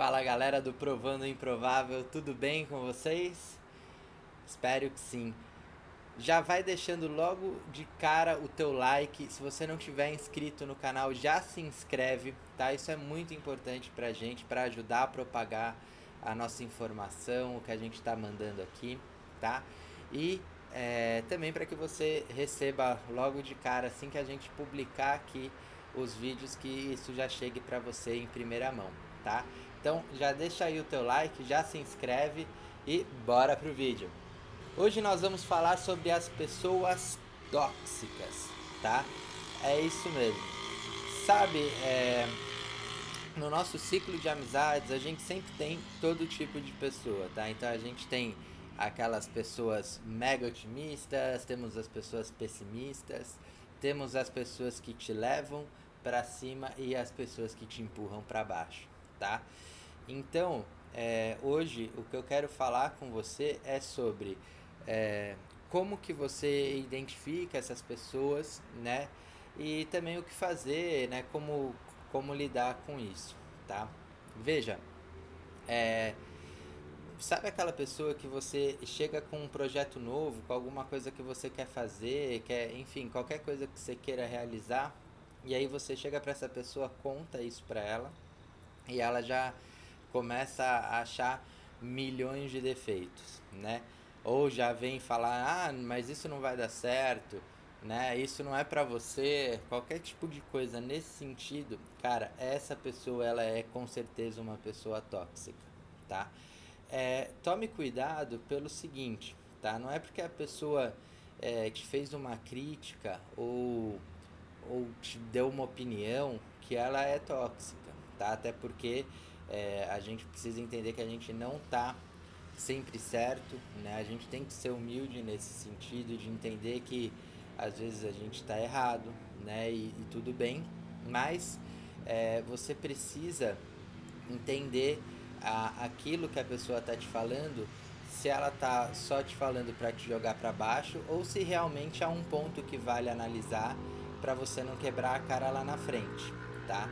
Fala galera do Provando o Improvável, tudo bem com vocês? Espero que sim. Já vai deixando logo de cara o teu like. Se você não tiver inscrito no canal, já se inscreve, tá? Isso é muito importante pra gente, para ajudar a propagar a nossa informação, o que a gente está mandando aqui, tá? E é, também para que você receba logo de cara, assim que a gente publicar aqui os vídeos, que isso já chegue para você em primeira mão, tá? Então já deixa aí o teu like, já se inscreve e bora pro vídeo. Hoje nós vamos falar sobre as pessoas tóxicas, tá? É isso mesmo. Sabe, é, no nosso ciclo de amizades a gente sempre tem todo tipo de pessoa, tá? Então a gente tem aquelas pessoas mega otimistas, temos as pessoas pessimistas, temos as pessoas que te levam para cima e as pessoas que te empurram para baixo, tá? Então, é, hoje o que eu quero falar com você é sobre é, como que você identifica essas pessoas, né? E também o que fazer, né? Como, como lidar com isso, tá? Veja, é, sabe aquela pessoa que você chega com um projeto novo, com alguma coisa que você quer fazer, quer, enfim, qualquer coisa que você queira realizar, e aí você chega para essa pessoa, conta isso para ela, e ela já começa a achar milhões de defeitos, né? Ou já vem falar, ah, mas isso não vai dar certo, né? Isso não é para você, qualquer tipo de coisa nesse sentido, cara, essa pessoa ela é com certeza uma pessoa tóxica, tá? É, tome cuidado pelo seguinte, tá? Não é porque a pessoa é, te fez uma crítica ou ou te deu uma opinião que ela é tóxica, tá? Até porque é, a gente precisa entender que a gente não tá sempre certo, né? A gente tem que ser humilde nesse sentido de entender que às vezes a gente está errado, né? E, e, tudo bem, mas é, você precisa entender a, aquilo que a pessoa está te falando, se ela tá só te falando para te jogar para baixo ou se realmente há um ponto que vale analisar para você não quebrar a cara lá na frente, tá?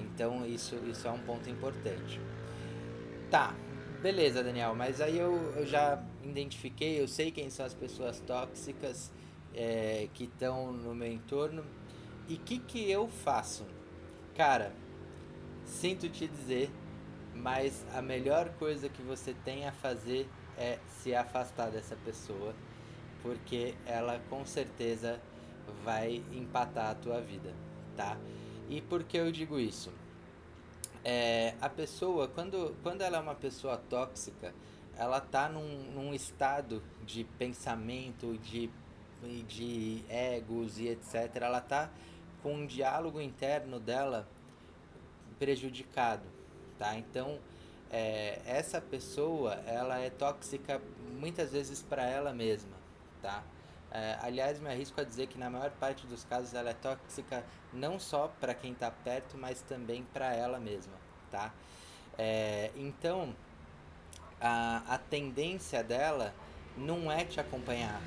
Então isso, isso é um ponto importante. Tá, beleza, Daniel, mas aí eu, eu já identifiquei, eu sei quem são as pessoas tóxicas é, que estão no meu entorno. E o que, que eu faço? Cara, sinto te dizer, mas a melhor coisa que você tem a fazer é se afastar dessa pessoa, porque ela com certeza vai empatar a tua vida, tá? E por que eu digo isso? É, a pessoa, quando, quando ela é uma pessoa tóxica, ela tá num, num estado de pensamento, de, de egos e etc. Ela tá com um diálogo interno dela prejudicado, tá? Então, é, essa pessoa, ela é tóxica muitas vezes para ela mesma, tá? É, aliás, me arrisco a dizer que na maior parte dos casos ela é tóxica não só para quem está perto, mas também para ela mesma, tá? É, então, a, a tendência dela não é te acompanhar.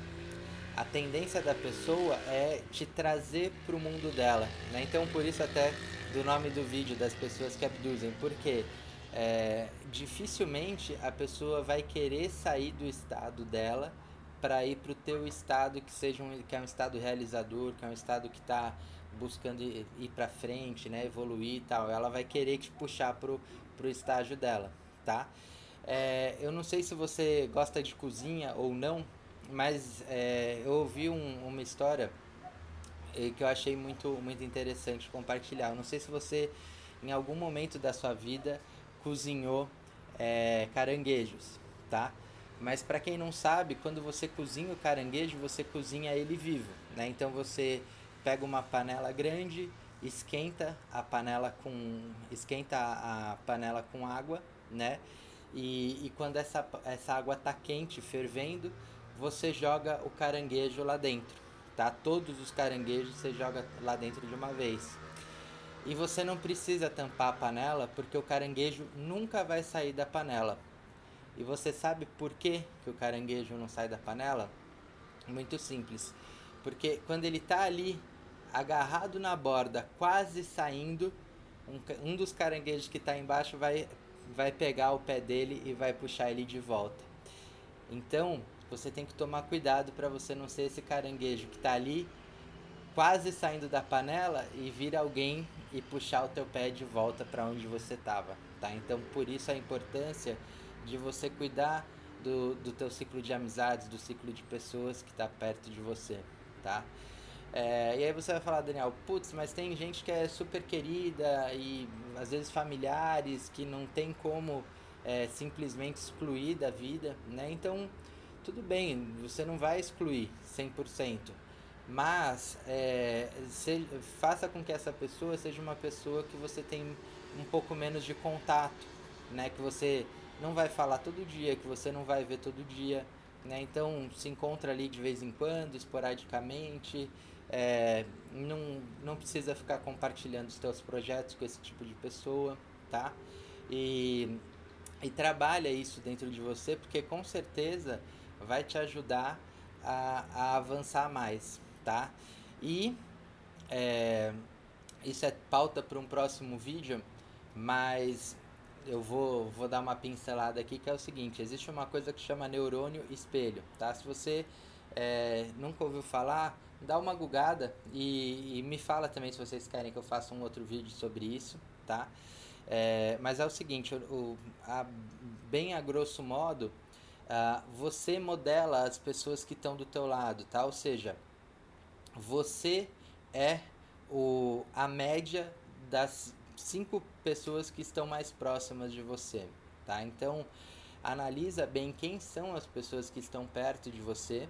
A tendência da pessoa é te trazer para o mundo dela, né? Então, por isso até do nome do vídeo das pessoas que abduzem, porque é, dificilmente a pessoa vai querer sair do estado dela para ir para o teu estado que seja um, que é um estado realizador, que é um estado que está buscando ir, ir para frente, né, evoluir e tal. Ela vai querer te puxar pro pro estágio dela, tá? É, eu não sei se você gosta de cozinha ou não, mas é, eu ouvi um, uma história eh, que eu achei muito muito interessante compartilhar. Eu não sei se você em algum momento da sua vida cozinhou é, caranguejos, tá? Mas para quem não sabe, quando você cozinha o caranguejo, você cozinha ele vivo, né? Então você pega uma panela grande, esquenta a panela com esquenta a panela com água, né? E, e quando essa, essa água tá quente, fervendo, você joga o caranguejo lá dentro, tá? Todos os caranguejos você joga lá dentro de uma vez. E você não precisa tampar a panela porque o caranguejo nunca vai sair da panela. E você sabe por que, que o caranguejo não sai da panela? Muito simples. Porque quando ele está ali, agarrado na borda, quase saindo, um, um dos caranguejos que está embaixo vai vai pegar o pé dele e vai puxar ele de volta. Então, você tem que tomar cuidado para você não ser esse caranguejo que está ali quase saindo da panela e vir alguém e puxar o teu pé de volta para onde você estava, tá? Então, por isso a importância de você cuidar do, do teu ciclo de amizades, do ciclo de pessoas que está perto de você, tá? É, e aí você vai falar, Daniel, putz, mas tem gente que é super querida e às vezes familiares que não tem como é, simplesmente excluir da vida, né? Então, tudo bem, você não vai excluir 100%, mas é, se, faça com que essa pessoa seja uma pessoa que você tem um pouco menos de contato, né? Que você não vai falar todo dia, que você não vai ver todo dia, né? Então, se encontra ali de vez em quando, esporadicamente, é, não, não precisa ficar compartilhando os teus projetos com esse tipo de pessoa, tá? E, e trabalha isso dentro de você, porque com certeza vai te ajudar a, a avançar mais, tá? E é, isso é pauta para um próximo vídeo, mas eu vou, vou dar uma pincelada aqui que é o seguinte, existe uma coisa que chama neurônio espelho, tá? Se você é, nunca ouviu falar, dá uma gugada e, e, me fala também se vocês querem que eu faça um outro vídeo sobre isso, tá? É, mas é o seguinte, o, a, bem a grosso modo, você modela as pessoas que estão do teu lado, tá? Ou seja, você é o, a média das cinco pessoas que estão mais próximas de você, tá? Então, analisa bem quem são as pessoas que estão perto de você,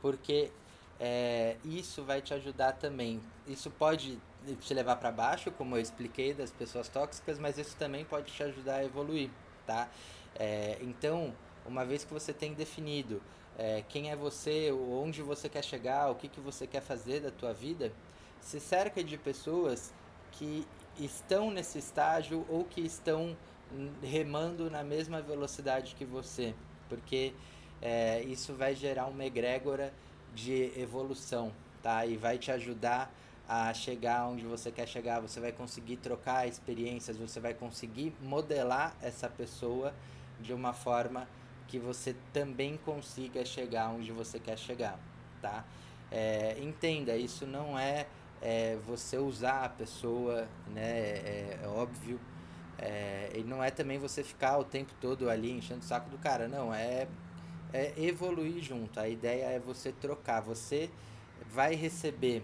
porque é, isso vai te ajudar também. Isso pode te levar para baixo, como eu expliquei, das pessoas tóxicas, mas isso também pode te ajudar a evoluir, tá? É, então, uma vez que você tem definido é, quem é você, onde você quer chegar, o que, que você quer fazer da tua vida, se cerca de pessoas que estão nesse estágio ou que estão remando na mesma velocidade que você, porque é, isso vai gerar uma egrégora de evolução, tá? E vai te ajudar a chegar onde você quer chegar, você vai conseguir trocar experiências, você vai conseguir modelar essa pessoa de uma forma que você também consiga chegar onde você quer chegar, tá? É, entenda, isso não é, é, você usar a pessoa, né? É, é óbvio. É, e não é também você ficar o tempo todo ali enchendo o saco do cara, não. É é evoluir junto. A ideia é você trocar. Você vai receber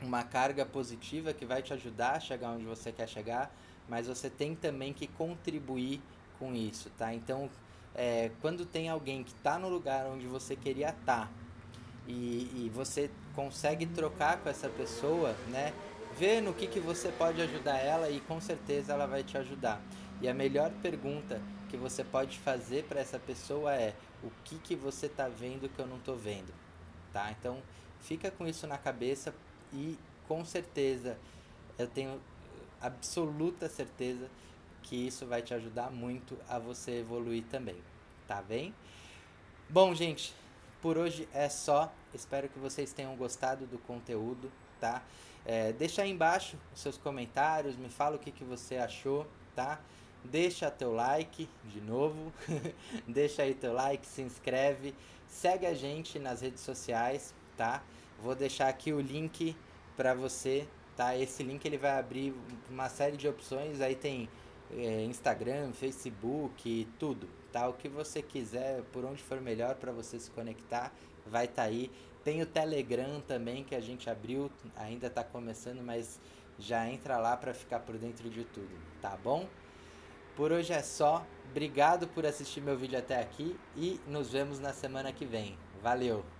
uma carga positiva que vai te ajudar a chegar onde você quer chegar, mas você tem também que contribuir com isso, tá? Então, é, quando tem alguém que está no lugar onde você queria estar tá, e, e você consegue trocar com essa pessoa, né? Vê no que, que você pode ajudar ela e com certeza ela vai te ajudar. E a melhor pergunta que você pode fazer para essa pessoa é: o que que você está vendo que eu não estou vendo, tá? Então fica com isso na cabeça e com certeza eu tenho absoluta certeza que isso vai te ajudar muito a você evoluir também, tá bem? Bom, gente, por hoje é só. Espero que vocês tenham gostado do conteúdo, tá? É, deixa aí embaixo os seus comentários, me fala o que, que você achou, tá? Deixa teu like de novo, deixa aí teu like, se inscreve, segue a gente nas redes sociais, tá? Vou deixar aqui o link para você, tá? Esse link ele vai abrir uma série de opções, aí tem é, Instagram, Facebook, tudo, tá? O que você quiser, por onde for melhor para você se conectar, vai estar tá aí. Tem o Telegram também que a gente abriu, ainda está começando, mas já entra lá para ficar por dentro de tudo, tá bom? Por hoje é só. Obrigado por assistir meu vídeo até aqui e nos vemos na semana que vem. Valeu!